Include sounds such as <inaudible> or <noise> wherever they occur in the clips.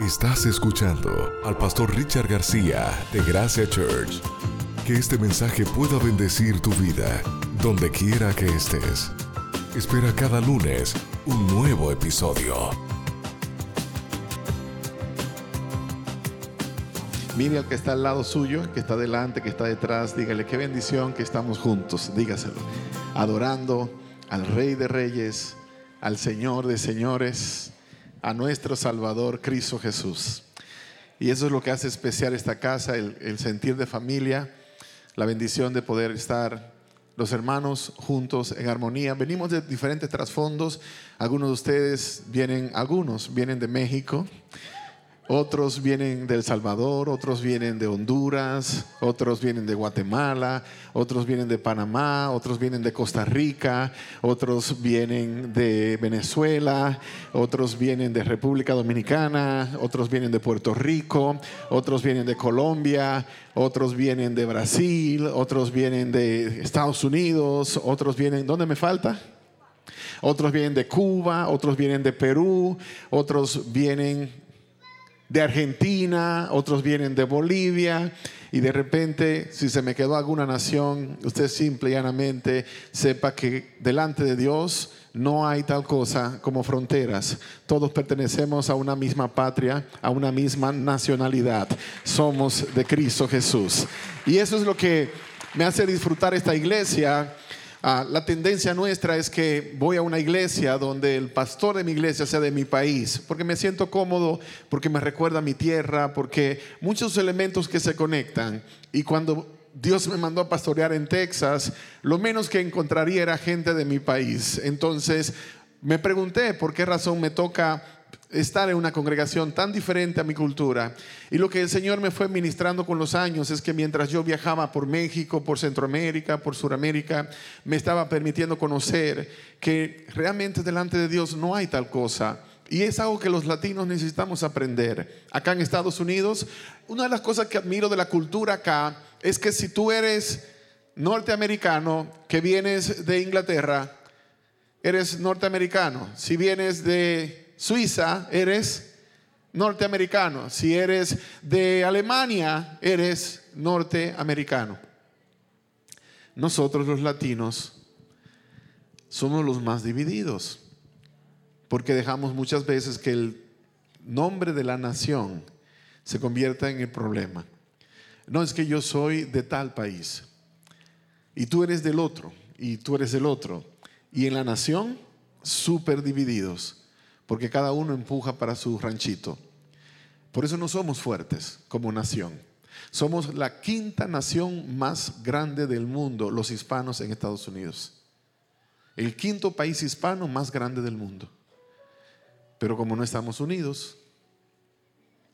Estás escuchando al pastor Richard García de Gracia Church. Que este mensaje pueda bendecir tu vida, donde quiera que estés. Espera cada lunes un nuevo episodio. Mire al que está al lado suyo, que está delante, que está detrás, dígale qué bendición que estamos juntos, dígaselo, adorando al Rey de Reyes, al Señor de Señores, a nuestro Salvador Cristo Jesús. Y eso es lo que hace especial esta casa, el, sentir de familia, la bendición de poder estar los hermanos juntos en armonía. Venimos de diferentes trasfondos. Algunos de ustedes vienen, algunos vienen de México, otros vienen de El Salvador, otros vienen de Honduras, otros vienen de Guatemala, otros vienen de Panamá, otros vienen de Costa Rica, otros vienen de Venezuela, otros vienen de República Dominicana, otros vienen de Puerto Rico, otros vienen de Colombia, otros vienen de Brasil, otros vienen de Estados Unidos, otros vienen, ¿dónde me falta? Otros vienen de Cuba, otros vienen de Perú, otros vienen de Argentina, otros vienen de Bolivia, y de repente, si se me quedó alguna nación, usted simple y llanamente sepa que delante de Dios no hay tal cosa como fronteras. Todos pertenecemos a una misma patria, a una misma nacionalidad. Somos de Cristo Jesús. Y eso es lo que me hace disfrutar esta iglesia Ah, la tendencia nuestra es que voy a una iglesia donde el pastor de mi iglesia sea de mi país, porque me siento cómodo, porque me recuerda mi tierra, porque muchos elementos que se conectan. Y cuando Dios me mandó a pastorear en Texas, lo menos que encontraría era gente de mi país. Entonces me pregunté por qué razón me toca estar en una congregación tan diferente a mi cultura. Y lo que el Señor me fue ministrando con los años es que mientras yo viajaba por México, por Centroamérica, por Suramérica, me estaba permitiendo conocer que realmente delante de Dios no hay tal cosa. Y es algo que los latinos necesitamos aprender. Acá en Estados Unidos, una de las cosas que admiro de la cultura acá es que si tú eres norteamericano, que vienes de Inglaterra, eres norteamericano. Si vienes de Suiza, eres norteamericano. Si eres de Alemania, eres norteamericano. Nosotros los latinos somos los más divididos, porque dejamos muchas veces que el nombre de la nación se convierta en el problema. No es que yo soy de tal país y tú eres del otro y tú eres del otro. Y en la nación, súper divididos porque cada uno empuja para su ranchito. Por eso no somos fuertes como nación. Somos la quinta nación más grande del mundo, los hispanos en Estados Unidos. El quinto país hispano más grande del mundo. Pero como no estamos unidos,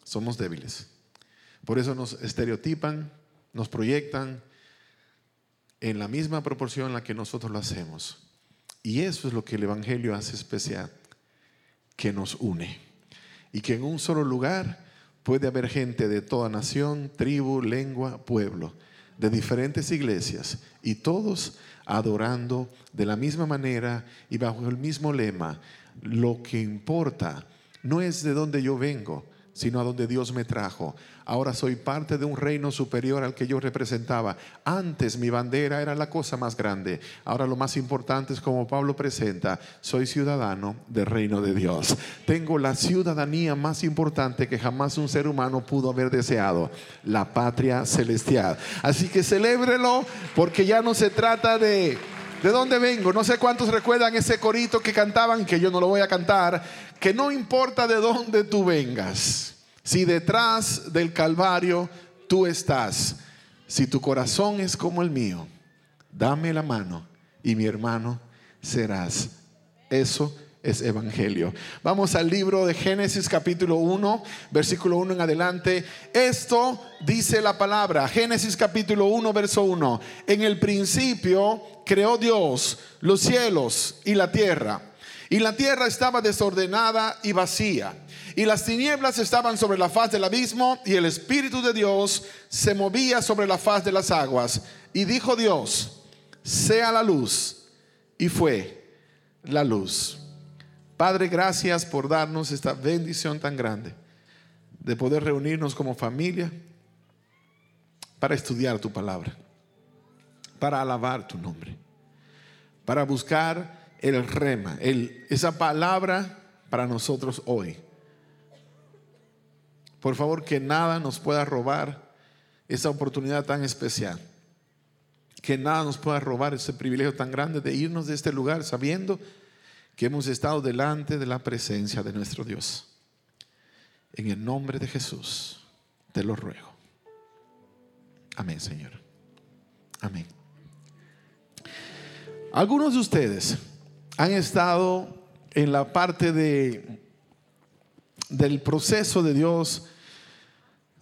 somos débiles. Por eso nos estereotipan, nos proyectan en la misma proporción en la que nosotros lo hacemos. Y eso es lo que el Evangelio hace especial que nos une. Y que en un solo lugar puede haber gente de toda nación, tribu, lengua, pueblo, de diferentes iglesias, y todos adorando de la misma manera y bajo el mismo lema. Lo que importa no es de dónde yo vengo, sino a donde Dios me trajo. Ahora soy parte de un reino superior al que yo representaba. Antes mi bandera era la cosa más grande. Ahora lo más importante es como Pablo presenta, soy ciudadano del reino de Dios. Tengo la ciudadanía más importante que jamás un ser humano pudo haber deseado, la patria celestial. Así que celébrelo porque ya no se trata de ¿De dónde vengo? No sé cuántos recuerdan ese corito que cantaban, que yo no lo voy a cantar, que no importa de dónde tú vengas, si detrás del Calvario tú estás, si tu corazón es como el mío, dame la mano y mi hermano serás. Eso es evangelio. Vamos al libro de Génesis capítulo 1, versículo 1 en adelante. Esto dice la palabra, Génesis capítulo 1, verso 1. En el principio creó Dios los cielos y la tierra. Y la tierra estaba desordenada y vacía. Y las tinieblas estaban sobre la faz del abismo y el Espíritu de Dios se movía sobre la faz de las aguas. Y dijo Dios, sea la luz. Y fue la luz. Padre, gracias por darnos esta bendición tan grande de poder reunirnos como familia para estudiar tu palabra, para alabar tu nombre, para buscar el rema, el, esa palabra para nosotros hoy. Por favor, que nada nos pueda robar esa oportunidad tan especial. Que nada nos pueda robar ese privilegio tan grande de irnos de este lugar sabiendo que hemos estado delante de la presencia de nuestro Dios. En el nombre de Jesús, te lo ruego. Amén, Señor. Amén. Algunos de ustedes han estado en la parte de, del proceso de Dios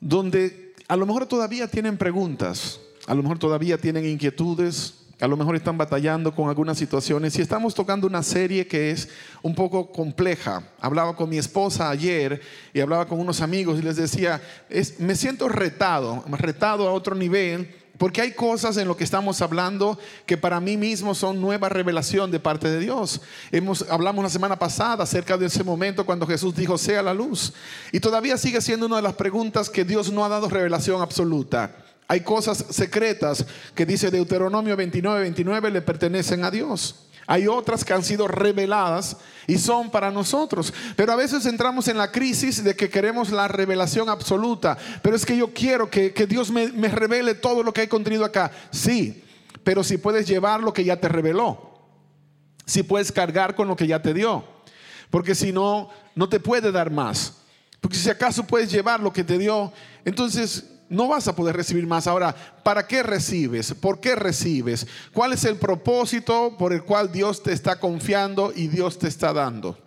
donde a lo mejor todavía tienen preguntas, a lo mejor todavía tienen inquietudes, a lo mejor están batallando con algunas situaciones y estamos tocando una serie que es un poco compleja. Hablaba con mi esposa ayer y hablaba con unos amigos y les decía, es, me siento retado, retado a otro nivel porque hay cosas en lo que estamos hablando que para mí mismo son nueva revelación de parte de Dios. Hemos, hablamos la semana pasada acerca de ese momento cuando Jesús dijo, sea la luz. Y todavía sigue siendo una de las preguntas que Dios no ha dado revelación absoluta. Hay cosas secretas que dice Deuteronomio 29, 29 le pertenecen a Dios. Hay otras que han sido reveladas y son para nosotros. Pero a veces entramos en la crisis de que queremos la revelación absoluta. Pero es que yo quiero que, Dios me, me, revele todo lo que hay contenido acá. Sí, pero si puedes llevar lo que ya te reveló. Si puedes cargar con lo que ya te dio. Porque si no, no te puede dar más. Porque si acaso puedes llevar lo que te dio, entonces no vas a poder recibir más. Ahora, ¿para qué recibes? ¿Por qué recibes? ¿Cuál es el propósito por el cual Dios te está confiando y Dios te está dando?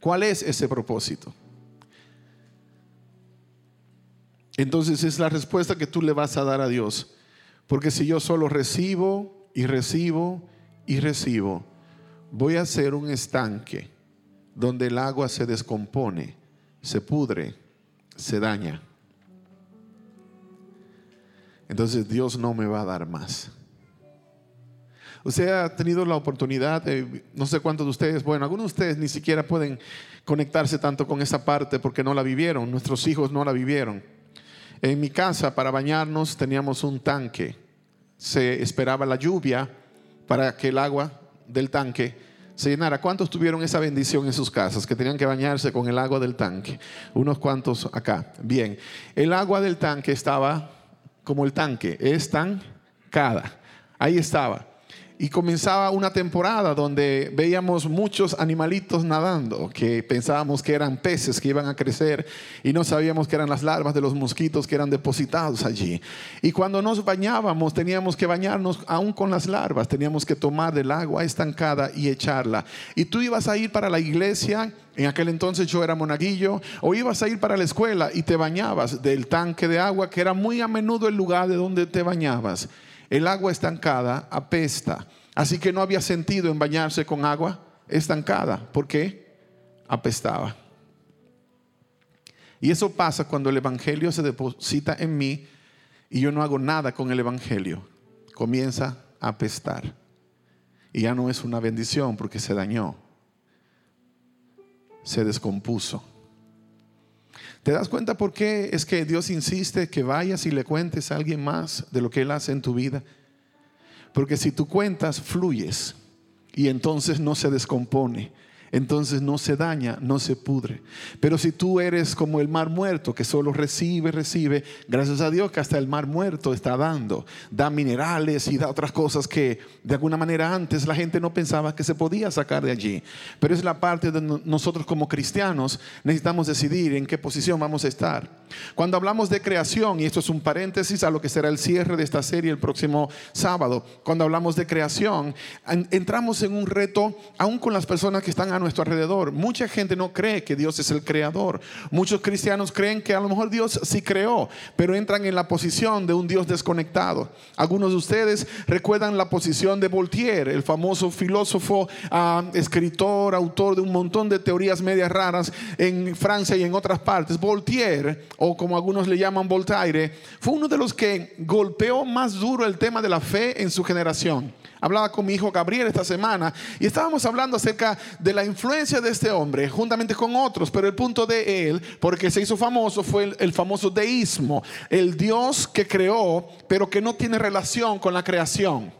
¿Cuál es ese propósito? Entonces es la respuesta que tú le vas a dar a Dios. Porque si yo solo recibo y recibo y recibo, voy a ser un estanque donde el agua se descompone, se pudre, se daña entonces Dios no me va a dar más. Usted ha tenido la oportunidad, de, no sé cuántos de ustedes, bueno, algunos de ustedes ni siquiera pueden conectarse tanto con esa parte porque no la vivieron, nuestros hijos no la vivieron. En mi casa, para bañarnos, teníamos un tanque. Se esperaba la lluvia para que el agua del tanque se llenara. ¿Cuántos tuvieron esa bendición en sus casas que tenían que bañarse con el agua del tanque? Unos cuantos acá. Bien, el agua del tanque estaba como el tanque, estancada. Ahí estaba. Y comenzaba una temporada donde veíamos muchos animalitos nadando, que pensábamos que eran peces que iban a crecer y no sabíamos que eran las larvas de los mosquitos que eran depositados allí. Y cuando nos bañábamos teníamos que bañarnos aún con las larvas, teníamos que tomar del agua estancada y echarla. Y tú ibas a ir para la iglesia en aquel entonces yo era monaguillo, o ibas a ir para la escuela y te bañabas del tanque de agua, que era muy a menudo el lugar de donde te bañabas. El agua estancada apesta, así que no había sentido en bañarse con agua estancada. ¿Por qué? Apestaba. Y eso pasa cuando el Evangelio se deposita en mí y yo no hago nada con el Evangelio. Comienza a apestar. Y ya no es una bendición porque se dañó se descompuso. ¿Te das cuenta por qué es que Dios insiste que vayas y le cuentes a alguien más de lo que Él hace en tu vida? Porque si tú cuentas, fluyes y entonces no se descompone entonces no se daña, no se pudre. Pero si tú eres como el mar muerto, que solo recibe, recibe, gracias a Dios que hasta el mar muerto está dando, da minerales y da otras cosas que de alguna manera antes la gente no pensaba que se podía sacar de allí. Pero es la parte de nosotros como cristianos necesitamos decidir en qué posición vamos a estar. Cuando hablamos de creación, y esto es un paréntesis a lo que será el cierre de esta serie el próximo sábado, cuando hablamos de creación, entramos en un reto aún con las personas que están a nuestro alrededor. Mucha gente no cree que Dios es el creador. Muchos cristianos creen que a lo mejor Dios sí creó, pero entran en la posición de un Dios desconectado. Algunos de ustedes recuerdan la posición de Voltaire, el famoso filósofo, ah, escritor, autor de un montón de teorías medias raras en Francia y en otras partes. Voltaire, o como algunos le llaman Voltaire, fue uno de los que golpeó más duro el tema de la fe en su generación. Hablaba con mi hijo Gabriel esta semana y estábamos hablando acerca de la influencia de este hombre, juntamente con otros, pero el punto de él, porque se hizo famoso, fue el, famoso deísmo, el Dios que creó, pero que no tiene relación con la creación.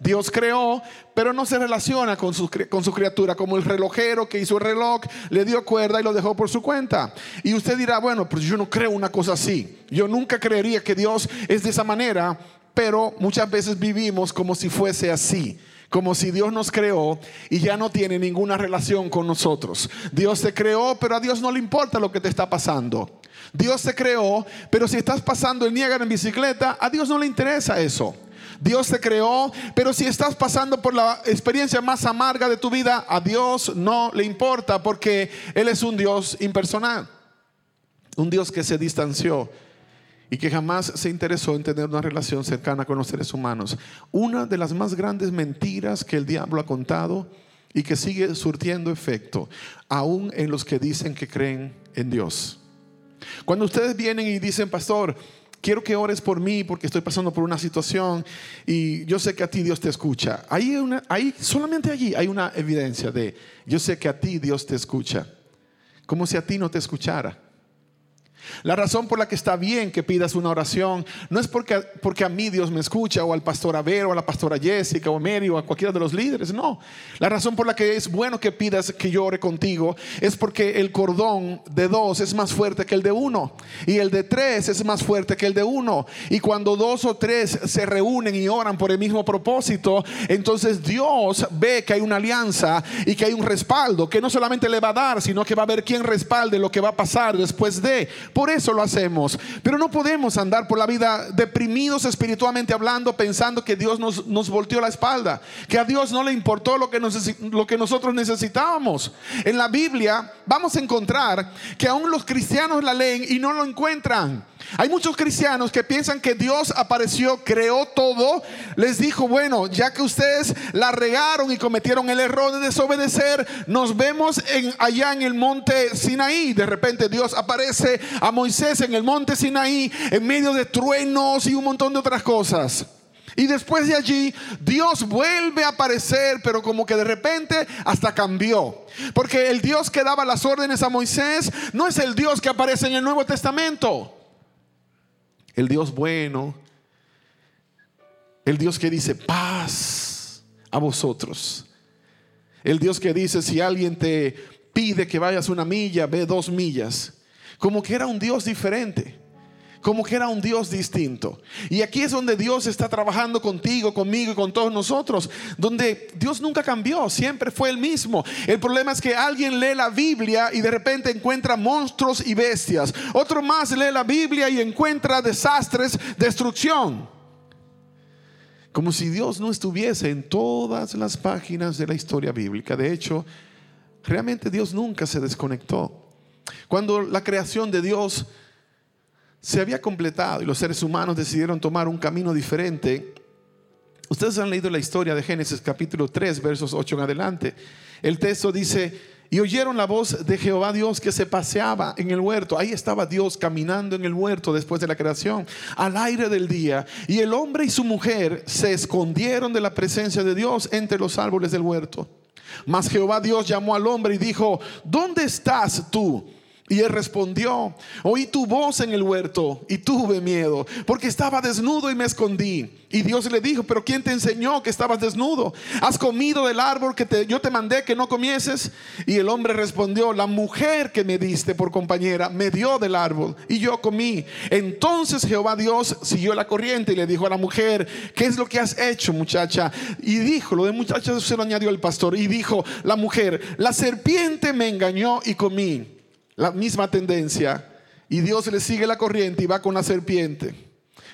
Dios creó, pero no se relaciona con su, con su, criatura, como el relojero que hizo el reloj, le dio cuerda y lo dejó por su cuenta. Y usted dirá, bueno, pues yo no creo una cosa así. Yo nunca creería que Dios es de esa manera, pero muchas veces vivimos como si fuese así como si Dios nos creó y ya no tiene ninguna relación con nosotros. Dios te creó, pero a Dios no le importa lo que te está pasando. Dios te creó, pero si estás pasando el Niágara en bicicleta, a Dios no le interesa eso. Dios te creó, pero si estás pasando por la experiencia más amarga de tu vida, a Dios no le importa porque Él es un Dios impersonal, un Dios que se distanció y que jamás se interesó en tener una relación cercana con los seres humanos. Una de las más grandes mentiras que el diablo ha contado y que sigue surtiendo efecto, aún en los que dicen que creen en Dios. Cuando ustedes vienen y dicen, pastor, quiero que ores por mí porque estoy pasando por una situación y yo sé que a ti Dios te escucha. Ahí, solamente allí hay una evidencia de, yo sé que a ti Dios te escucha, como si a ti no te escuchara. La razón por la que está bien que pidas una oración no es porque, porque a mí Dios me escucha o al pastor Aber o a la pastora Jessica o a Mary o a cualquiera de los líderes, no. La razón por la que es bueno que pidas que yo ore contigo es porque el cordón de dos es más fuerte que el de uno y el de tres es más fuerte que el de uno. Y cuando dos o tres se reúnen y oran por el mismo propósito, entonces Dios ve que hay una alianza y que hay un respaldo que no solamente le va a dar, sino que va a ver quién respalde lo que va a pasar después de. Por eso lo hacemos. Pero no podemos andar por la vida deprimidos espiritualmente hablando, pensando que Dios nos, nos volteó la espalda, que a Dios no le importó lo que, lo que nosotros necesitábamos. En la Biblia vamos a encontrar que aún los cristianos la leen y no lo encuentran. Hay muchos cristianos que piensan que Dios apareció, creó todo, les dijo, bueno, ya que ustedes la regaron y cometieron el error de desobedecer, nos vemos en, allá en el monte Sinaí. De repente Dios aparece a Moisés en el monte Sinaí en medio de truenos y un montón de otras cosas. Y después de allí, Dios vuelve a aparecer, pero como que de repente hasta cambió. Porque el Dios que daba las órdenes a Moisés no es el Dios que aparece en el Nuevo Testamento el Dios bueno, el Dios que dice paz a vosotros, el Dios que dice si alguien te pide que vayas una milla, ve dos millas, como que era un Dios diferente como que era un Dios distinto. Y aquí es donde Dios está trabajando contigo, conmigo y con todos nosotros, donde Dios nunca cambió, siempre fue el mismo. El problema es que alguien lee la Biblia y de repente encuentra monstruos y bestias. Otro más lee la Biblia y encuentra desastres, destrucción. Como si Dios no estuviese en todas las páginas de la historia bíblica. De hecho, realmente Dios nunca se desconectó. Cuando la creación de Dios se había completado y los seres humanos decidieron tomar un camino diferente. Ustedes han leído la historia de Génesis capítulo 3, versos 8 en adelante. El texto dice, y oyeron la voz de Jehová Dios que se paseaba en el huerto. Ahí estaba Dios caminando en el huerto después de la creación, al aire del día. Y el hombre y su mujer se escondieron de la presencia de Dios entre los árboles del huerto. Mas Jehová Dios llamó al hombre y dijo, ¿dónde estás tú? Y él respondió, oí tu voz en el huerto y tuve miedo, porque estaba desnudo y me escondí. Y Dios le dijo, pero ¿quién te enseñó que estabas desnudo? ¿Has comido del árbol que te, yo te mandé que no comieses? Y el hombre respondió, la mujer que me diste por compañera me dio del árbol y yo comí. Entonces Jehová Dios siguió la corriente y le dijo a la mujer, ¿qué es lo que has hecho muchacha? Y dijo, lo de muchacha se lo añadió el pastor, y dijo la mujer, la serpiente me engañó y comí la misma tendencia y Dios le sigue la corriente y va con la serpiente.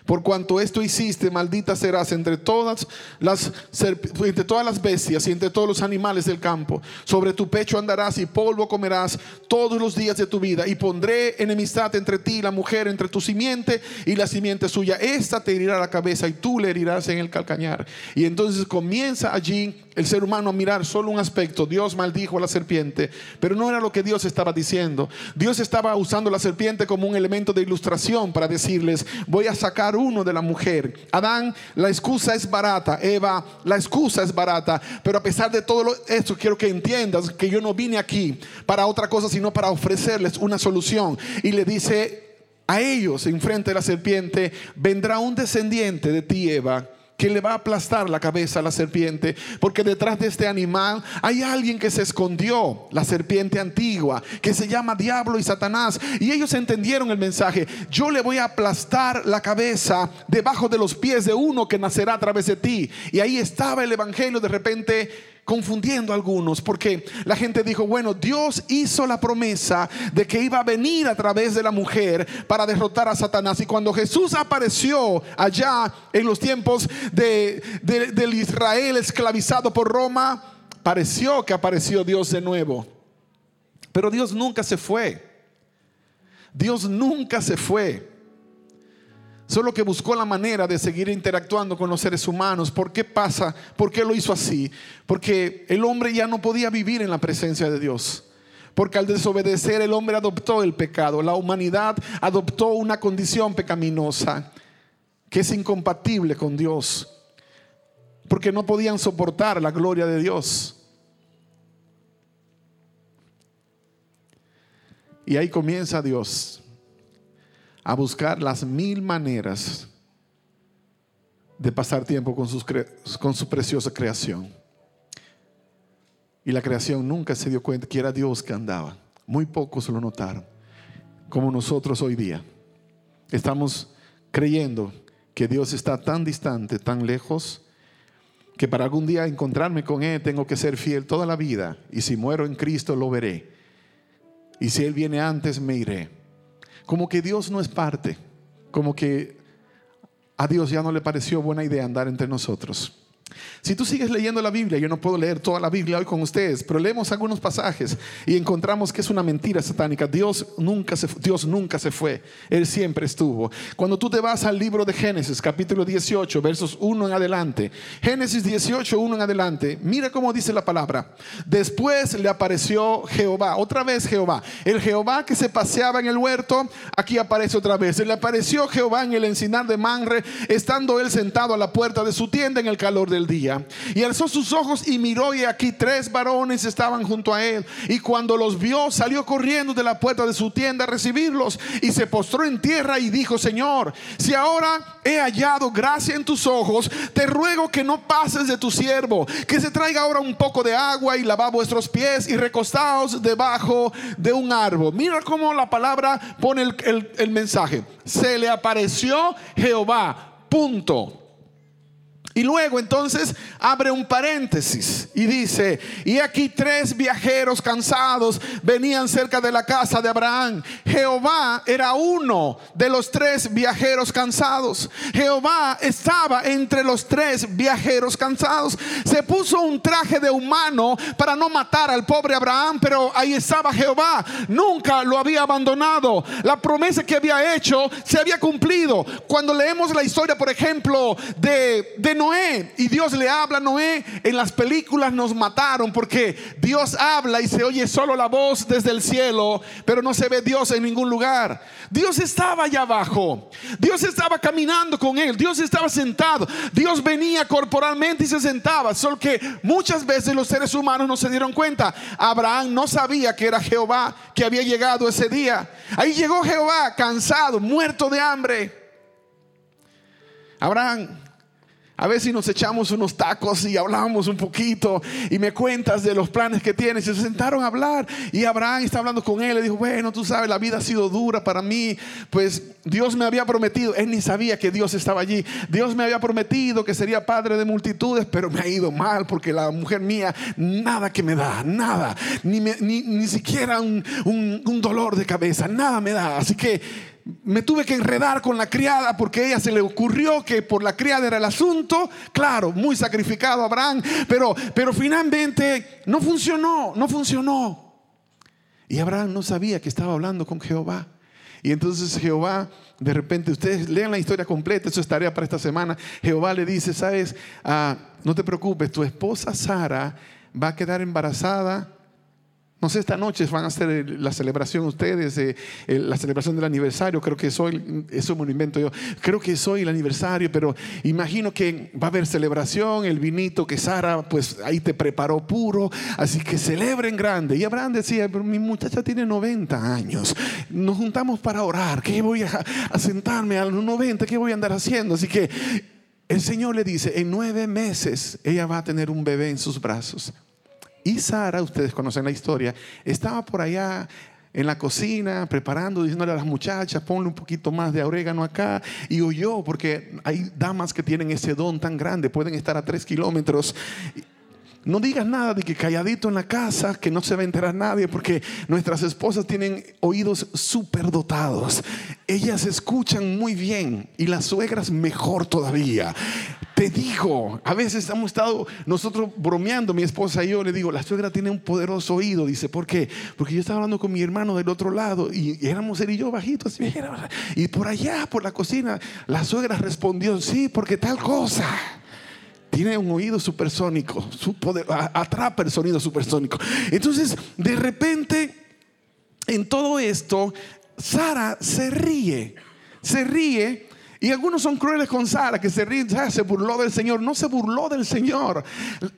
Por cuanto esto hiciste, maldita serás entre todas las entre todas las bestias y entre todos los animales del campo. Sobre tu pecho andarás y polvo comerás todos los días de tu vida. Y pondré enemistad entre ti y la mujer, entre tu simiente y la simiente suya. Esta te herirá la cabeza y tú le herirás en el calcañar. Y entonces comienza allí el ser humano a mirar solo un aspecto. Dios maldijo a la serpiente, pero no era lo que Dios estaba diciendo. Dios estaba usando la serpiente como un elemento de ilustración para decirles, voy a sacar uno de la mujer. Adán, la excusa es barata. Eva, la excusa es barata. Pero a pesar de todo esto, quiero que entiendas que yo no vine aquí para otra cosa, sino para ofrecerles una solución. Y le dice a ellos, enfrente de la serpiente, vendrá un descendiente de ti, Eva que le va a aplastar la cabeza a la serpiente, porque detrás de este animal hay alguien que se escondió, la serpiente antigua, que se llama Diablo y Satanás. Y ellos entendieron el mensaje, yo le voy a aplastar la cabeza debajo de los pies de uno que nacerá a través de ti. Y ahí estaba el Evangelio de repente confundiendo a algunos, porque la gente dijo, bueno, Dios hizo la promesa de que iba a venir a través de la mujer para derrotar a Satanás. Y cuando Jesús apareció allá en los tiempos de, del Israel esclavizado por Roma, pareció que apareció Dios de nuevo. Pero Dios nunca se fue. Dios nunca se fue. Solo que buscó la manera de seguir interactuando con los seres humanos. ¿Por qué pasa? ¿Por qué lo hizo así? Porque el hombre ya no podía vivir en la presencia de Dios. Porque al desobedecer el hombre adoptó el pecado. La humanidad adoptó una condición pecaminosa que es incompatible con Dios. Porque no podían soportar la gloria de Dios. Y ahí comienza Dios a buscar las mil maneras de pasar tiempo con, con su preciosa creación. Y la creación nunca se dio cuenta que era Dios que andaba. Muy pocos lo notaron, como nosotros hoy día. Estamos creyendo que Dios está tan distante, tan lejos, que para algún día encontrarme con Él tengo que ser fiel toda la vida. Y si muero en Cristo lo veré. Y si Él viene antes me iré como que Dios no es parte, como que a Dios ya no le pareció buena idea andar entre nosotros. Si tú sigues leyendo la Biblia, yo no puedo leer toda la Biblia hoy con ustedes, pero leemos algunos pasajes y encontramos que es una mentira satánica. Dios nunca se, Dios nunca se fue, Él siempre estuvo. Cuando tú te vas al libro de Génesis, capítulo 18, versos 1 en adelante, Génesis 18, 1 en adelante, mira cómo dice la palabra. Después le apareció Jehová, otra vez Jehová. El Jehová que se paseaba en el huerto, aquí aparece otra vez. Le apareció Jehová en el encinar de Manre, estando él sentado a la puerta de su tienda en el calor del día. Y alzó sus ojos y miró y aquí tres varones estaban junto a él. Y cuando los vio, salió corriendo de la puerta de su tienda a recibirlos y se postró en tierra y dijo, Señor, si ahora he hallado gracia en tus ojos, te ruego que no pases de tu siervo, que se traiga ahora un poco de agua y lava vuestros pies y recostaos debajo de un árbol. Mira cómo la palabra pone el, el mensaje. Se le apareció Jehová. Punto. Y luego entonces abre un paréntesis y dice, y aquí tres viajeros cansados venían cerca de la casa de Abraham. Jehová era uno de los tres viajeros cansados. Jehová estaba entre los tres viajeros cansados. Se puso un traje de humano para no matar al pobre Abraham, pero ahí estaba Jehová. Nunca lo había abandonado. La promesa que había hecho se había cumplido. Cuando leemos la historia, por ejemplo, de, de Noé y Dios le habla a Noé, en las películas nos mataron porque Dios habla y se oye solo la voz desde el cielo, pero no se ve Dios en ningún lugar. Dios estaba allá abajo, Dios estaba caminando con él, Dios estaba sentado, Dios venía corporalmente y se sentaba, solo que muchas veces los seres humanos no se dieron cuenta. Abraham no sabía que era Jehová que había llegado ese día. Ahí llegó Jehová cansado, muerto de hambre. Abraham a ver si nos echamos unos tacos y hablamos un poquito y me cuentas de los planes que tienes. Se sentaron a hablar y Abraham está hablando con él. Le dijo, bueno, tú sabes, la vida ha sido dura para mí. Pues Dios me había prometido, él ni sabía que Dios estaba allí. Dios me había prometido que sería padre de multitudes, pero me ha ido mal porque la mujer mía nada que me da, nada. Ni, ni, siquiera un, un dolor de cabeza, nada me da. Así que me tuve que enredar con la criada porque a ella se le ocurrió que por la criada era el asunto. Claro, muy sacrificado Abraham, pero, pero finalmente no funcionó, no funcionó. Y Abraham no sabía que estaba hablando con Jehová. Y entonces Jehová, de repente, ustedes lean la historia completa, eso es tarea para esta semana. Jehová le dice, sabes, ah, no te preocupes, tu esposa Sara va a quedar embarazada no sé, esta noche van a hacer la celebración ustedes, eh, la celebración del aniversario, creo que soy, eso me lo invento yo, creo que soy el aniversario, pero imagino que va a haber celebración, el vinito que Sara pues ahí te preparó puro, así que celebren grande. Y Abraham decía, pero mi muchacha tiene 90 años, nos juntamos para orar, ¿qué voy a, a sentarme a los 90? ¿Qué voy a andar haciendo? Así que el Señor le dice, en nueve meses ella va a tener un bebé en sus brazos. Y Sara, ustedes conocen la historia, estaba por allá en la cocina preparando, diciéndole a las muchachas, ponle un poquito más de orégano acá. Y oyó, porque hay damas que tienen ese don tan grande, pueden estar a tres kilómetros. No digas nada de que calladito en la casa, que no se va a enterar nadie, porque nuestras esposas tienen oídos súper dotados. Ellas escuchan muy bien y las suegras mejor todavía. Te digo, a veces hemos estado nosotros bromeando, mi esposa y yo, le digo, la suegra tiene un poderoso oído. Dice, ¿por qué? Porque yo estaba hablando con mi hermano del otro lado y, éramos él y yo bajitos. Y por allá, por la cocina, la suegra respondió, sí, porque tal cosa. Tiene un oído supersónico, su poder, atrapa el sonido supersónico. Entonces, de repente, en todo esto, Sara se ríe, se ríe y algunos son crueles con Sara, que se ríe, ah, se burló del Señor. No se burló del Señor.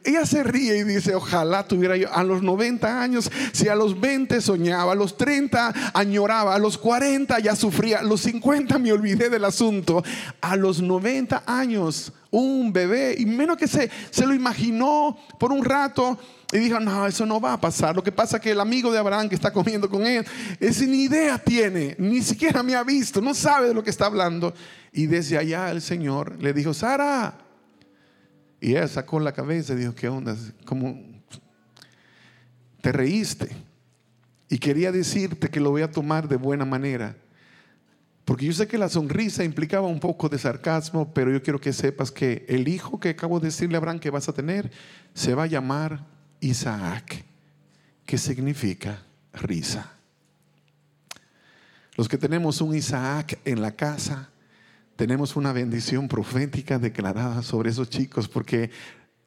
Ella se ríe y dice, ojalá tuviera yo a los 90 años, si a los 20 soñaba, a los 30 añoraba, a los 40 ya sufría, a los 50 me olvidé del asunto, a los 90 años un bebé, y menos que se, se lo imaginó por un rato, y dijo, no, eso no va a pasar. Lo que pasa es que el amigo de Abraham que está comiendo con él, ese ni idea tiene, ni siquiera me ha visto, no sabe de lo que está hablando. Y desde allá el Señor le dijo, Sara. Y ella sacó la cabeza y dijo, ¿qué onda? ¿Cómo te reíste? Y quería decirte que lo voy a tomar de buena manera. Porque yo sé que la sonrisa implicaba un poco de sarcasmo, pero yo quiero que sepas que el hijo que acabo de decirle a Abraham que vas a tener se va a llamar Isaac, que significa risa. Los que tenemos un Isaac en la casa, tenemos una bendición profética declarada sobre esos chicos porque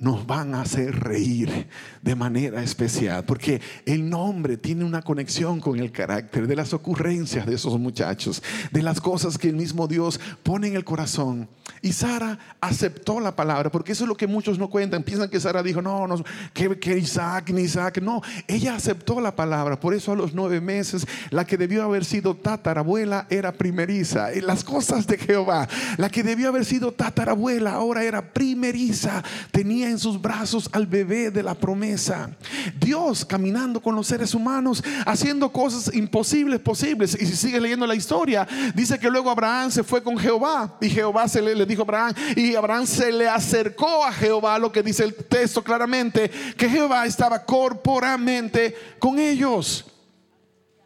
nos van a hacer reír de manera especial, porque el nombre tiene una conexión con el carácter de las ocurrencias de esos muchachos, de las cosas que el mismo Dios pone en el corazón. Y Sara aceptó la palabra, porque eso es lo que muchos no cuentan. Piensan que Sara dijo, no, no que, que Isaac, ni Isaac. No, ella aceptó la palabra. Por eso a los nueve meses, la que debió haber sido tatarabuela era primeriza. En las cosas de Jehová, la que debió haber sido tatarabuela ahora era primeriza. Tenía en sus brazos al bebé de la promesa. Dios caminando con los seres humanos, haciendo cosas imposibles posibles. Y si sigue leyendo la historia, dice que luego Abraham se fue con Jehová y Jehová se le, le dijo a Abraham y Abraham se le acercó a Jehová, lo que dice el texto claramente, que Jehová estaba corporalmente con ellos.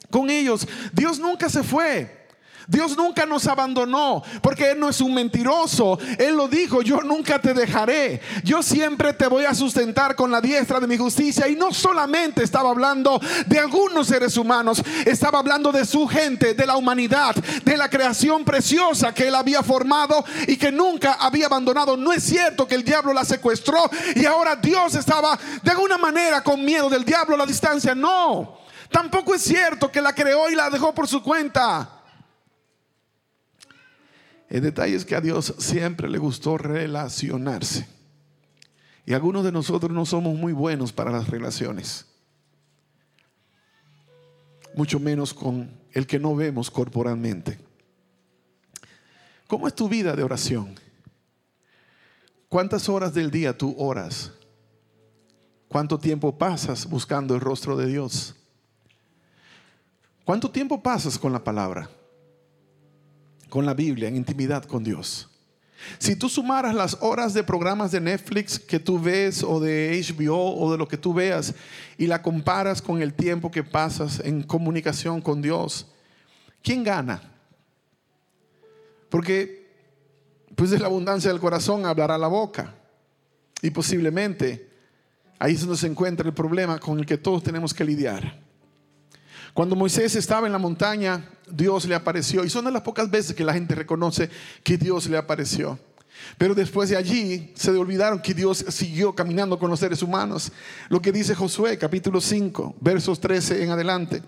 Con ellos. Dios nunca se fue. Dios nunca nos abandonó porque Él no es un mentiroso. Él lo dijo, yo nunca te dejaré. Yo siempre te voy a sustentar con la diestra de mi justicia. Y no solamente estaba hablando de algunos seres humanos, estaba hablando de su gente, de la humanidad, de la creación preciosa que Él había formado y que nunca había abandonado. No es cierto que el diablo la secuestró y ahora Dios estaba de alguna manera con miedo del diablo a la distancia. No. Tampoco es cierto que la creó y la dejó por su cuenta. El detalle es que a Dios siempre le gustó relacionarse. Y algunos de nosotros no somos muy buenos para las relaciones. Mucho menos con el que no vemos corporalmente. ¿Cómo es tu vida de oración? ¿Cuántas horas del día tú oras? ¿Cuánto tiempo pasas buscando el rostro de Dios? ¿Cuánto tiempo pasas con la palabra? Con la Biblia, en intimidad con Dios. Si tú sumaras las horas de programas de Netflix que tú ves o de HBO o de lo que tú veas y la comparas con el tiempo que pasas en comunicación con Dios, ¿quién gana? Porque pues de la abundancia del corazón hablará la boca. Y posiblemente ahí es donde se encuentra el problema con el que todos tenemos que lidiar. Cuando Moisés estaba en la montaña, Dios le apareció. Y son de las pocas veces que la gente reconoce que Dios le apareció. Pero después de allí se olvidaron que Dios siguió caminando con los seres humanos. Lo que dice Josué capítulo 5, versos 13 en adelante.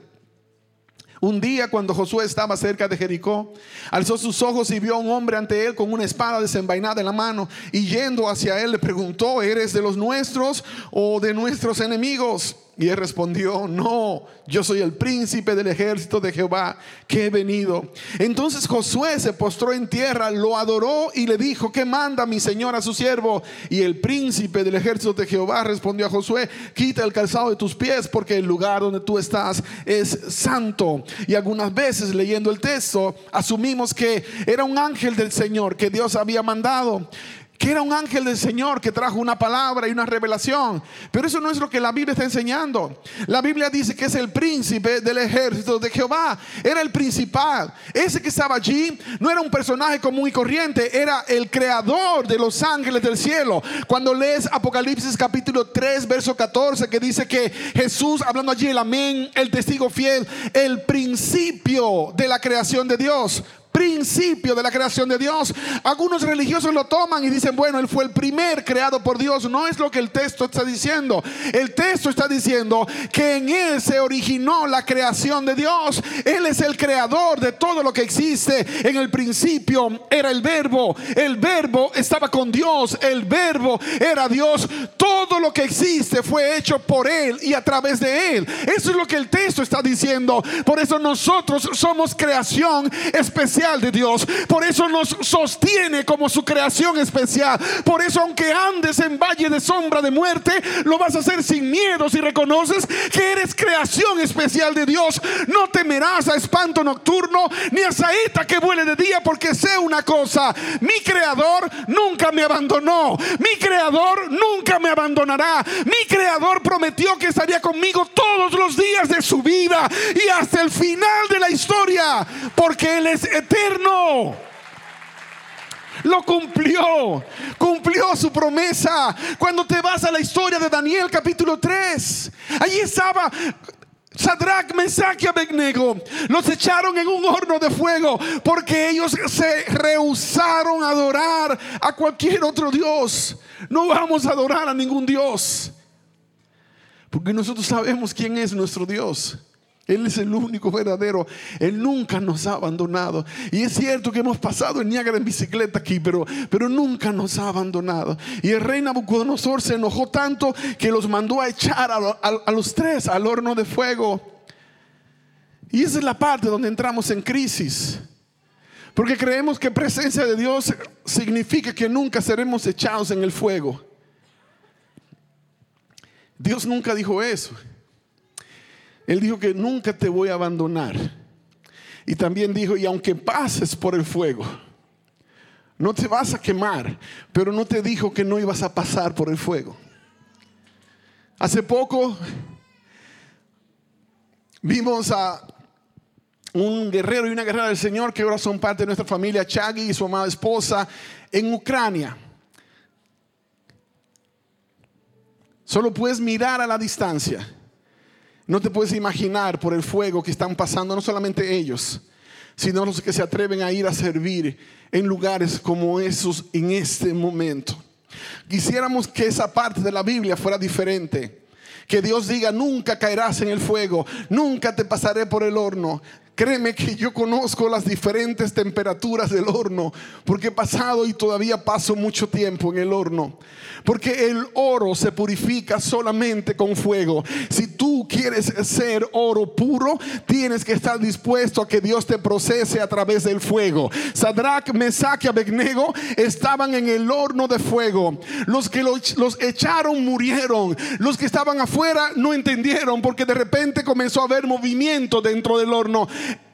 Un día cuando Josué estaba cerca de Jericó, alzó sus ojos y vio a un hombre ante él con una espada desenvainada en la mano y yendo hacia él le preguntó, ¿eres de los nuestros o de nuestros enemigos? Y él respondió, no, yo soy el príncipe del ejército de Jehová que he venido. Entonces Josué se postró en tierra, lo adoró y le dijo, ¿qué manda mi señor a su siervo? Y el príncipe del ejército de Jehová respondió a Josué, quita el calzado de tus pies porque el lugar donde tú estás es santo. Y algunas veces leyendo el texto asumimos que era un ángel del Señor que Dios había mandado que era un ángel del Señor que trajo una palabra y una revelación. Pero eso no es lo que la Biblia está enseñando. La Biblia dice que es el príncipe del ejército de Jehová. Era el principal. Ese que estaba allí no era un personaje común y corriente, era el creador de los ángeles del cielo. Cuando lees Apocalipsis capítulo 3, verso 14, que dice que Jesús, hablando allí el amén, el testigo fiel, el principio de la creación de Dios principio de la creación de Dios. Algunos religiosos lo toman y dicen, bueno, Él fue el primer creado por Dios. No es lo que el texto está diciendo. El texto está diciendo que en Él se originó la creación de Dios. Él es el creador de todo lo que existe. En el principio era el verbo. El verbo estaba con Dios. El verbo era Dios. Todo lo que existe fue hecho por Él y a través de Él. Eso es lo que el texto está diciendo. Por eso nosotros somos creación especial de Dios. Por eso nos sostiene como su creación especial. Por eso aunque andes en valle de sombra de muerte, lo vas a hacer sin miedo si reconoces que eres creación especial de Dios. No temerás a espanto nocturno ni a saeta que vuele de día, porque sé una cosa, mi creador nunca me abandonó. Mi creador nunca me abandonará. Mi creador prometió que estaría conmigo todos los días de su vida y hasta el final de la historia, porque Él es eterno lo cumplió, cumplió su promesa. Cuando te vas a la historia de Daniel capítulo 3, allí estaba Sadrach, Mesach y Abednego los echaron en un horno de fuego porque ellos se rehusaron a adorar a cualquier otro Dios. No vamos a adorar a ningún Dios porque nosotros sabemos quién es nuestro Dios. Él es el único verdadero. Él nunca nos ha abandonado. Y es cierto que hemos pasado en Niágara en bicicleta aquí, pero, pero nunca nos ha abandonado. Y el rey Nabucodonosor se enojó tanto que los mandó a echar a, los tres al horno de fuego. Y esa es la parte donde entramos en crisis. Porque creemos que presencia de Dios significa que nunca seremos echados en el fuego. Dios nunca dijo eso. Él dijo que nunca te voy a abandonar. Y también dijo, y aunque pases por el fuego, no te vas a quemar, pero no te dijo que no ibas a pasar por el fuego. Hace poco vimos a un guerrero y una guerrera del Señor que ahora son parte de nuestra familia, Chagui y su amada esposa, en Ucrania. Solo puedes mirar a la distancia no te puedes imaginar por el fuego que están pasando, no solamente ellos, sino los que se atreven a ir a servir en lugares como esos en este momento. Quisiéramos que esa parte de la Biblia fuera diferente. Que Dios diga, nunca caerás en el fuego, nunca te pasaré por el horno. Créeme que yo conozco las diferentes temperaturas del horno, porque he pasado y todavía paso mucho tiempo en el horno. Porque el oro se purifica solamente con fuego. Si tú quieres ser oro puro, tienes que estar dispuesto a que Dios te procese a través del fuego. Sadrach, Mesach y Abednego estaban en el horno de fuego. Los que los, los echaron murieron. Los que estaban afuera no entendieron porque de repente comenzó a haber movimiento dentro del horno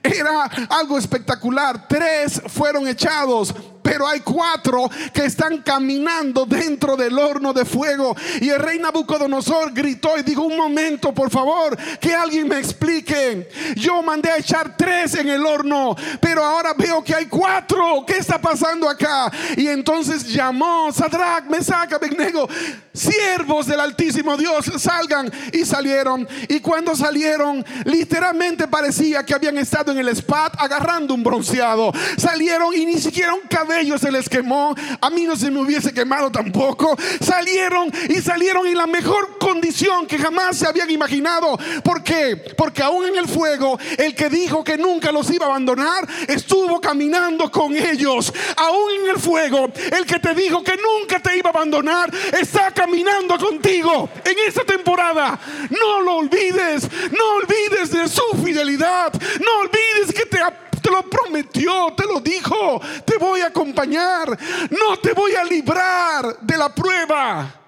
era algo espectacular. Tres fueron echados, pero hay cuatro que están caminando dentro del horno de fuego. Y el rey Nabucodonosor gritó y dijo, un momento, por favor, que alguien me explique. Yo mandé a echar tres en el horno, pero ahora veo que hay cuatro. ¿Qué está pasando acá? Y entonces llamó Sadrach, Mesach, Abednego siervos del Altísimo Dios, salgan. Y salieron. Y cuando salieron, literalmente parecía que habían estado en el spa agarrando un bronceado. Salieron y ni siquiera un cabello se les quemó. A mí no se me hubiese quemado tampoco. Salieron y salieron en la mejor condición que jamás se habían imaginado. ¿Por qué? Porque aún en el fuego, el que dijo que nunca los iba a abandonar, estuvo caminando con ellos. Aún en el fuego, el que te dijo que nunca te iba a abandonar, está caminando contigo en esta temporada. No lo olvides, no olvides de su fidelidad, no olvides que te te lo prometió, te lo dijo, te voy a acompañar, no te voy a librar de la prueba,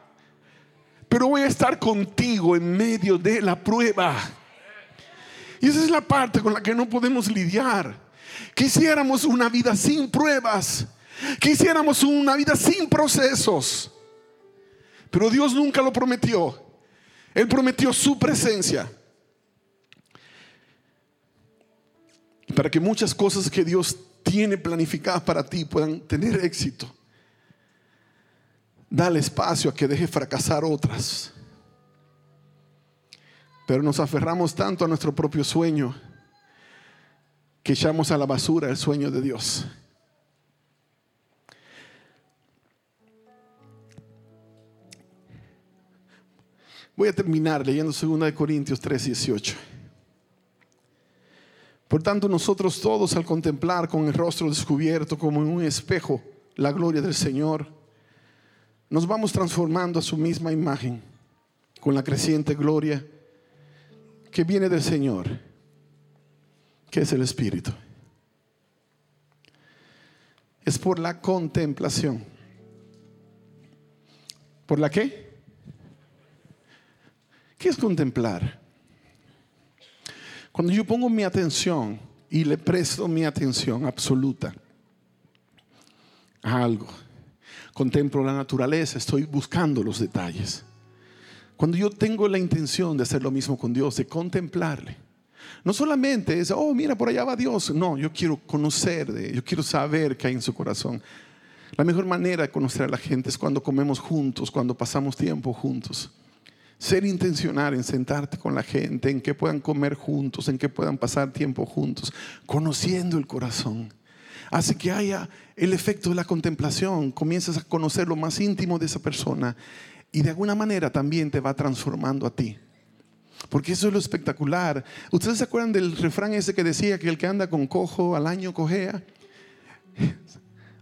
pero voy a estar contigo en medio de la prueba. Y esa es la parte con la que no podemos lidiar. Quisiéramos una vida sin pruebas, quisiéramos una vida sin procesos, pero Dios nunca lo prometió. Él prometió su presencia. Para que muchas cosas que Dios tiene planificadas para ti puedan tener éxito. Dale espacio a que deje fracasar otras. Pero nos aferramos tanto a nuestro propio sueño que echamos a la basura el sueño de Dios. Voy a terminar leyendo 2 Corintios 3, 18. Por tanto, nosotros todos al contemplar con el rostro descubierto como en un espejo la gloria del Señor, nos vamos transformando a su misma imagen con la creciente gloria que viene del Señor, que es el Espíritu. Es por la contemplación. ¿Por la qué? ¿Qué es contemplar? Cuando yo pongo mi atención y le presto mi atención absoluta a algo, contemplo la naturaleza, estoy buscando los detalles. Cuando yo tengo la intención de hacer lo mismo con Dios, de contemplarle, no solamente es, oh, mira, por allá va Dios. No, yo quiero conocer, yo quiero saber qué hay en su corazón. La mejor manera de conocer a la gente es cuando comemos juntos, cuando pasamos tiempo juntos. Ser intencional en sentarte con la gente, en que puedan comer juntos, en que puedan pasar tiempo juntos, conociendo el corazón. Hace que haya el efecto de la contemplación, comienzas a conocer lo más íntimo de esa persona y de alguna manera también te va transformando a ti. Porque eso es lo espectacular. ¿Ustedes se acuerdan del refrán ese que decía que el que anda con cojo al año cojea?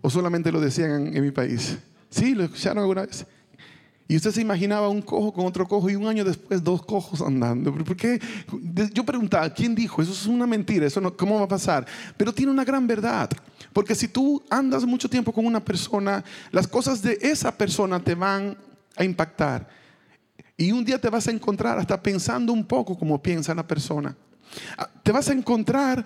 ¿O solamente lo decían en, mi país? Sí, lo escucharon alguna vez. Y usted se imaginaba un cojo con otro cojo y un año después dos cojos andando. ¿Por qué? Yo preguntaba, ¿quién dijo? Eso es una mentira, eso no, ¿cómo va a pasar? Pero tiene una gran verdad. Porque si tú andas mucho tiempo con una persona, las cosas de esa persona te van a impactar. Y un día te vas a encontrar hasta pensando un poco como piensa la persona. Ah, te vas a encontrar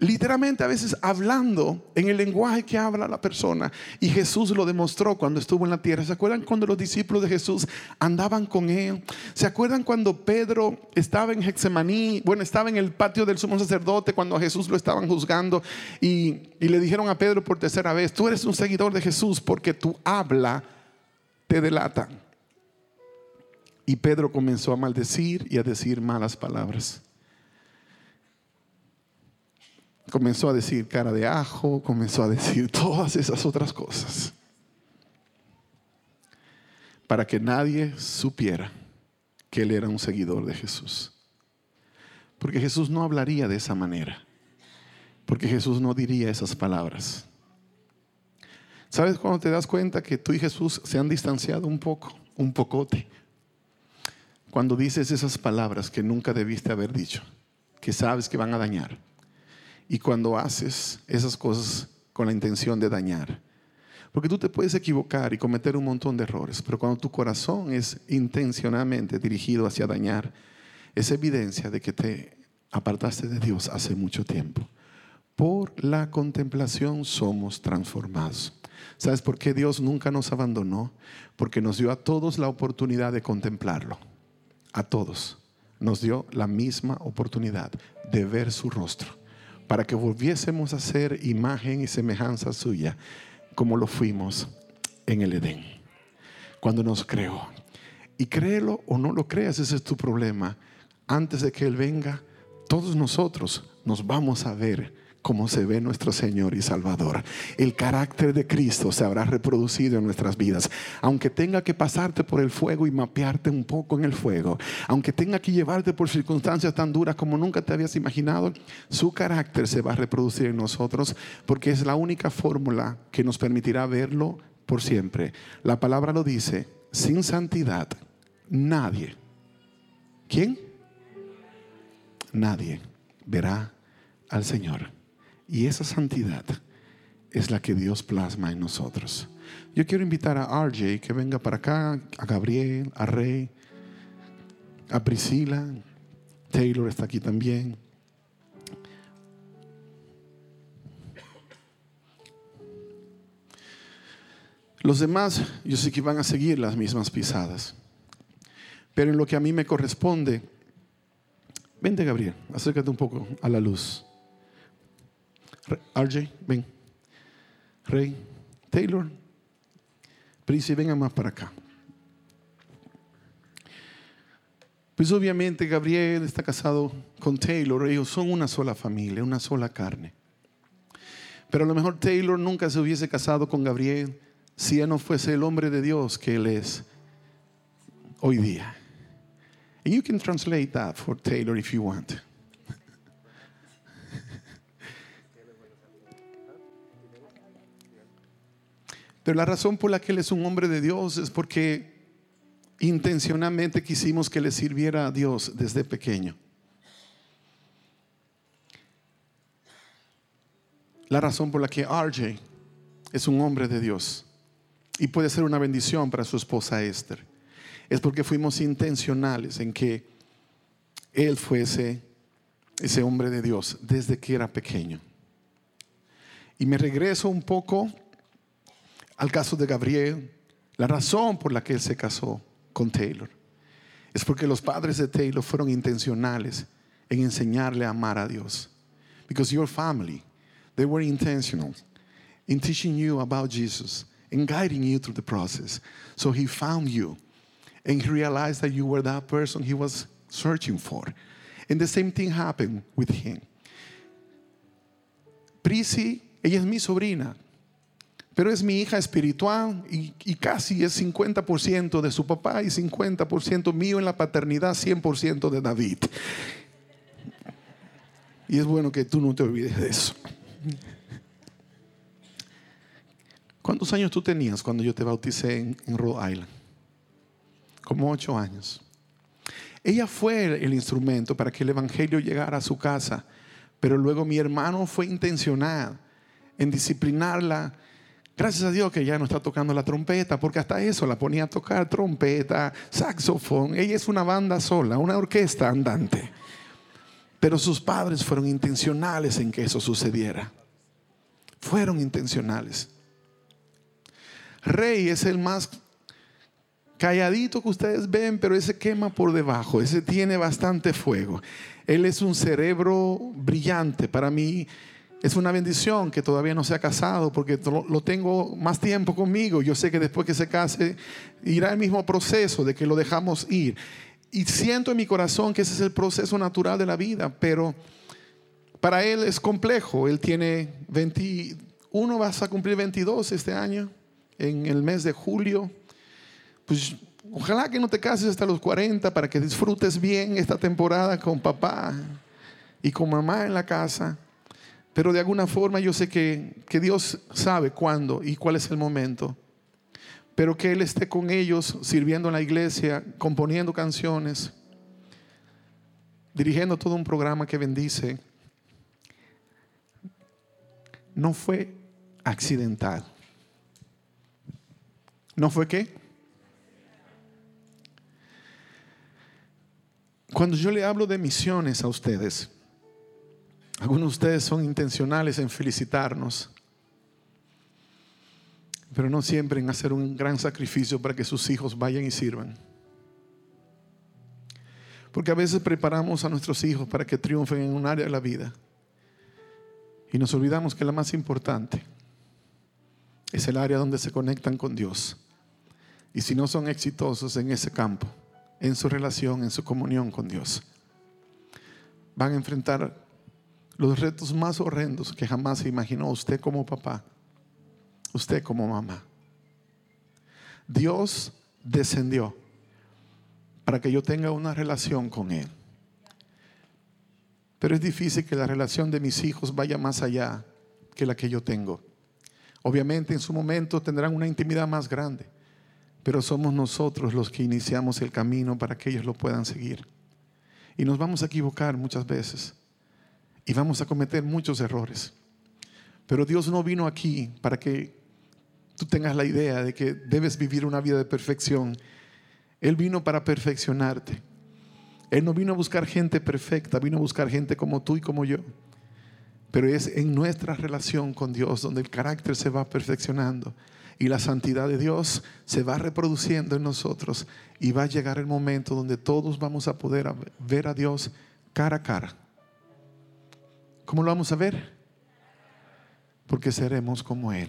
literalmente a veces hablando en el lenguaje que habla la persona. Y Jesús lo demostró cuando estuvo en la tierra. ¿Se acuerdan cuando los discípulos de Jesús andaban con él? ¿Se acuerdan cuando Pedro estaba en Hexemaní? Bueno, estaba en el patio del sumo sacerdote cuando a Jesús lo estaban juzgando y, y le dijeron a Pedro por tercera vez, tú eres un seguidor de Jesús porque tu habla te delata. Y Pedro comenzó a maldecir y a decir malas palabras comenzó a decir cara de ajo, comenzó a decir <laughs> todas esas otras cosas. Para que nadie supiera que él era un seguidor de Jesús. Porque Jesús no hablaría de esa manera. Porque Jesús no diría esas palabras. ¿Sabes cuando te das cuenta que tú y Jesús se han distanciado un poco, un pocote? Cuando dices esas palabras que nunca debiste haber dicho, que sabes que van a dañar y cuando haces esas cosas con la intención de dañar. Porque tú te puedes equivocar y cometer un montón de errores, pero cuando tu corazón es intencionalmente dirigido hacia dañar, es evidencia de que te apartaste de Dios hace mucho tiempo. Por la contemplación somos transformados. ¿Sabes por qué Dios nunca nos abandonó? Porque nos dio a todos la oportunidad de contemplarlo. A todos. Nos dio la misma oportunidad de ver su rostro para que volviésemos a ser imagen y semejanza suya como lo fuimos en el Edén. cuando nos creó. Y créelo o no lo creas, ese es tu problema. Antes de que Él venga, todos nosotros nos vamos a ver como se ve nuestro Señor y Salvador. El carácter de Cristo se habrá reproducido en nuestras vidas. Aunque tenga que pasarte por el fuego y mapearte un poco en el fuego, aunque tenga que llevarte por circunstancias tan duras como nunca te habías imaginado, su carácter se va a reproducir en nosotros porque es la única fórmula que nos permitirá verlo por siempre. La palabra lo dice, sin santidad, nadie. ¿Quién? Nadie verá al Señor. Y esa santidad es la que Dios plasma en nosotros. Yo quiero invitar a RJ que venga para acá, a Gabriel, a Rey, a Priscila. Taylor está aquí también. Los demás, yo sé que van a seguir las mismas pisadas. Pero en lo que a mí me corresponde, vente Gabriel, acércate un poco a la luz. RJ, ven. Rey, Taylor, Prince, vengan más para acá. Pues obviamente Gabriel está casado con Taylor, ellos son una sola familia, una sola carne. Pero a lo mejor Taylor nunca se hubiese casado con Gabriel si él no fuese el hombre de Dios que él es hoy día. And you can translate that for Taylor if you want. Pero la razón por la que Él es un hombre de Dios es porque intencionalmente quisimos que le sirviera a Dios desde pequeño. La razón por la que RJ es un hombre de Dios y puede ser una bendición para su esposa Esther es porque fuimos intencionales en que él fuese ese hombre de Dios desde que era pequeño. Y me regreso un poco al caso de Gabriel, la razón por la que él se casó con Taylor es porque los padres de Taylor fueron intencionales en enseñarle a amar a Dios. Because your family, they were intentional in teaching you about Jesus and guiding you through the process. So he found you and he realized that you were that person he was searching for. And the same thing happened with him. Prissy, ella es mi sobrina pero es mi hija espiritual y, casi es 50% de su papá y 50% mío en la paternidad, 100% de David. Y es bueno que tú no te olvides de eso. ¿Cuántos años tú tenías cuando yo te bauticé en, en Rhode Island? Como ocho años. Ella fue el instrumento para que el Evangelio llegara a su casa, pero luego mi hermano fue intencional en disciplinarla Gracias a Dios que ya no está tocando la trompeta, porque hasta eso la ponía a tocar trompeta, saxofón. Ella es una banda sola, una orquesta andante. Pero sus padres fueron intencionales en que eso sucediera. Fueron intencionales. Rey es el más calladito que ustedes ven, pero ese quema por debajo, ese tiene bastante fuego. Él es un cerebro brillante. Para mí, es una bendición que todavía no se ha casado porque lo tengo más tiempo conmigo. Yo sé que después que se case irá el mismo proceso de que lo dejamos ir. Y siento en mi corazón que ese es el proceso natural de la vida, pero para él es complejo. Él tiene 21, vas a cumplir 22 este año, en el mes de julio. Pues ojalá que no te cases hasta los 40 para que disfrutes bien esta temporada con papá y con mamá en la casa. Pero de alguna forma yo sé que, Dios sabe cuándo y cuál es el momento. Pero que Él esté con ellos sirviendo en la iglesia, componiendo canciones, dirigiendo todo un programa que bendice. No fue accidental. ¿No fue qué? Cuando yo le hablo de misiones a ustedes, algunos de ustedes son intencionales en felicitarnos, pero no siempre en hacer un gran sacrificio para que sus hijos vayan y sirvan. Porque a veces preparamos a nuestros hijos para que triunfen en un área de la vida y nos olvidamos que la más importante es el área donde se conectan con Dios. y si no son exitosos en ese campo, en su relación, en su comunión con Dios, van a enfrentar los retos más horrendos que jamás se imaginó usted como papá, usted como mamá. Dios descendió para que yo tenga una relación con Él. Pero es difícil que la relación de mis hijos vaya más allá que la que yo tengo. Obviamente en su momento tendrán una intimidad más grande, pero somos nosotros los que iniciamos el camino para que ellos lo puedan seguir. Y nos vamos a equivocar muchas veces y vamos a cometer muchos errores. Pero Dios no vino aquí para que tú tengas la idea de que debes vivir una vida de perfección. Él vino para perfeccionarte. Él no vino a buscar gente perfecta, vino a buscar gente como tú y como yo. Pero es en nuestra relación con Dios donde el carácter se va perfeccionando y la santidad de Dios se va reproduciendo en nosotros y va a llegar el momento donde todos vamos a poder ver a Dios cara a cara. ¿Cómo lo vamos a ver? Porque seremos como Él.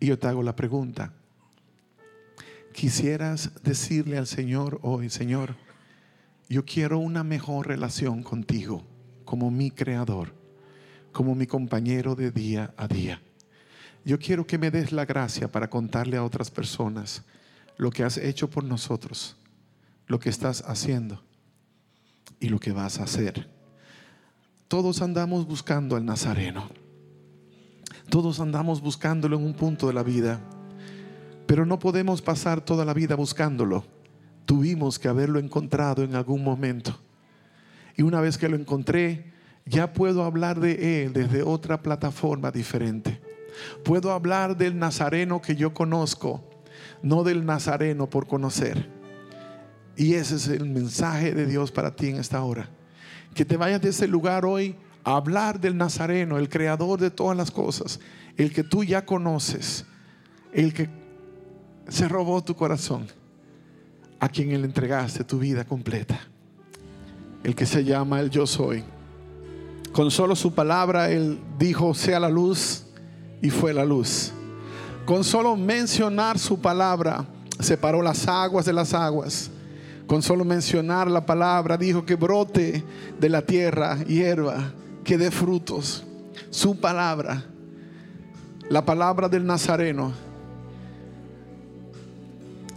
Y yo te hago la pregunta. Quisieras decirle al Señor hoy, Señor, yo quiero una mejor relación contigo como mi creador, como mi compañero de día a día. Yo quiero que me des la gracia para contarle a otras personas lo que has hecho por nosotros, lo que estás haciendo y lo que vas a hacer. Todos andamos buscando al Nazareno. Todos andamos buscándolo en un punto de la vida. Pero no podemos pasar toda la vida buscándolo. Tuvimos que haberlo encontrado en algún momento. Y una vez que lo encontré, ya puedo hablar de Él desde otra plataforma diferente. Puedo hablar del Nazareno que yo conozco, no del Nazareno por conocer. Y ese es el mensaje de Dios para ti en esta hora que te vayas de ese lugar hoy a hablar del Nazareno, el creador de todas las cosas, el que tú ya conoces, el que se robó tu corazón, a quien le entregaste tu vida completa, el que se llama el yo soy. Con solo su palabra Él dijo, sea la luz, y fue la luz. Con solo mencionar su palabra, separó las aguas de las aguas con solo mencionar la palabra, dijo que brote de la tierra hierba, que dé frutos. Su palabra, la palabra del Nazareno,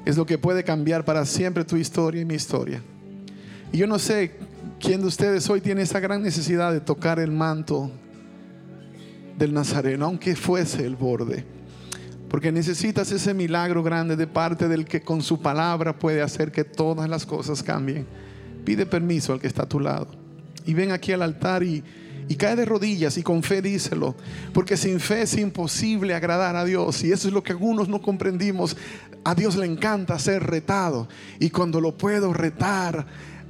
es lo que puede cambiar para siempre tu historia y mi historia. Y yo no sé quién de ustedes hoy tiene esa gran necesidad de tocar el manto del Nazareno, aunque fuese el borde. Porque necesitas ese milagro grande de parte del que con su palabra puede hacer que todas las cosas cambien. Pide permiso al que está a tu lado. Y ven aquí al altar y, y cae de rodillas y con fe díselo. Porque sin fe es imposible agradar a Dios. Y eso es lo que algunos no comprendimos. A Dios le encanta ser retado. Y cuando lo puedo retar,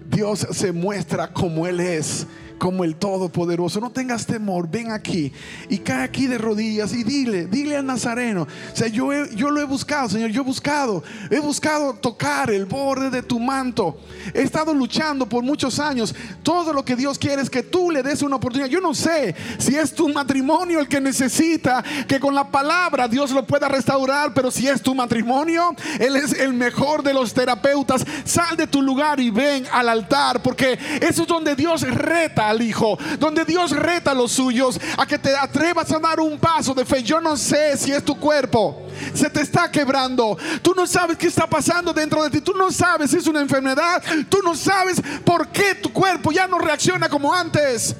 Dios se muestra como Él es como el Todopoderoso. No tengas temor, ven aquí y cae aquí de rodillas y dile, dile al Nazareno, o sea, yo, yo lo he buscado, Señor, yo he buscado, he buscado tocar el borde de tu manto. He estado luchando por muchos años. Todo lo que Dios quiere es que tú le des una oportunidad. Yo no sé si es tu matrimonio el que necesita que con la palabra Dios lo pueda restaurar, pero si es tu matrimonio, Él es el mejor de los terapeutas. Sal de tu lugar y ven al altar, porque eso es donde Dios reta Hijo, donde Dios reta a los suyos a que te atrevas a dar un paso de fe. Yo no sé si es tu cuerpo, se te está quebrando. Tú no sabes qué está pasando dentro de ti. Tú no sabes si es una enfermedad. Tú no sabes por qué tu cuerpo ya no reacciona como antes.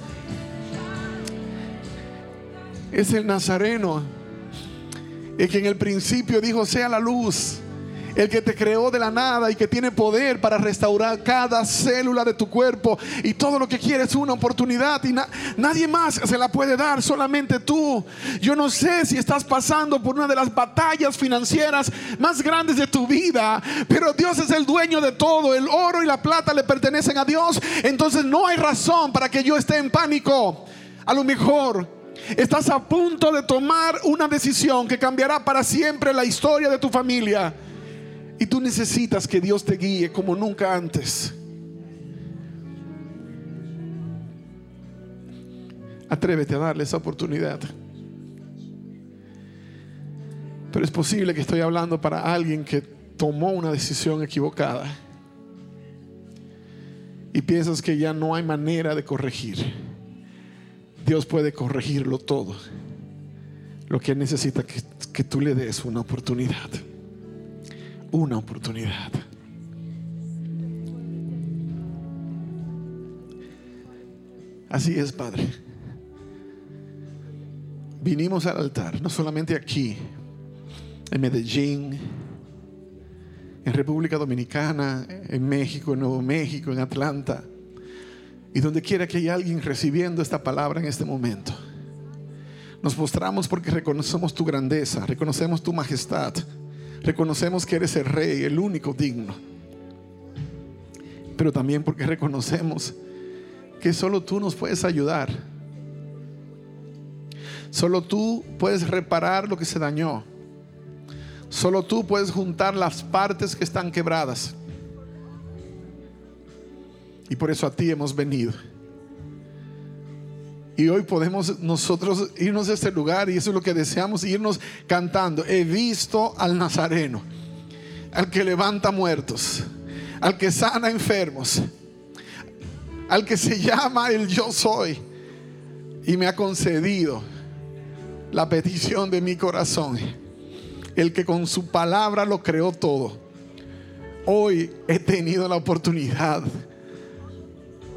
Es el Nazareno, el que en el principio dijo, sea la luz el que te creó de la nada y que tiene poder para restaurar cada célula de tu cuerpo. Y todo lo que quieres es una oportunidad y nadie más se la puede dar, solamente tú. Yo no sé si estás pasando por una de las batallas financieras más grandes de tu vida, pero Dios es el dueño de todo. El oro y la plata le pertenecen a Dios. Entonces no hay razón para que yo esté en pánico. A lo mejor estás a punto de tomar una decisión que cambiará para siempre la historia de tu familia. Y tú necesitas que Dios te guíe como nunca antes. Atrévete a darle esa oportunidad. Pero es posible que estoy hablando para alguien que tomó una decisión equivocada y piensas que ya no hay manera de corregir. Dios puede corregirlo todo. Lo que necesita que, que tú le des una oportunidad. Una oportunidad. Así es, Padre. Vinimos al altar, no solamente aquí, en Medellín, en República Dominicana, en México, en Nuevo México, en Atlanta, y donde quiera que haya alguien recibiendo esta palabra en este momento. Nos postramos porque reconocemos tu grandeza, reconocemos tu majestad, reconocemos que eres el rey, el único digno, pero también porque reconocemos que solo tú nos puedes ayudar. Solo tú puedes reparar lo que se dañó. Solo tú puedes juntar las partes que están quebradas. Y por eso a ti hemos venido. Y hoy podemos nosotros irnos a este lugar y eso es lo que deseamos, irnos cantando. He visto al Nazareno, al que levanta muertos, al que sana enfermos, al que se llama el yo soy y me ha concedido la petición de mi corazón. El que con su palabra lo creó todo. Hoy he tenido la oportunidad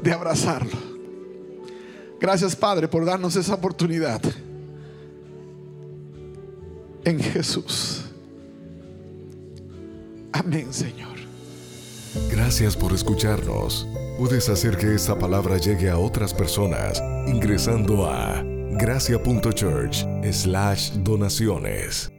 de abrazarlo. Gracias Padre por darnos esa oportunidad. En Jesús. Amén Señor. Gracias por escucharnos. Puedes hacer que esta palabra llegue a otras personas ingresando a gracia.church slash donaciones.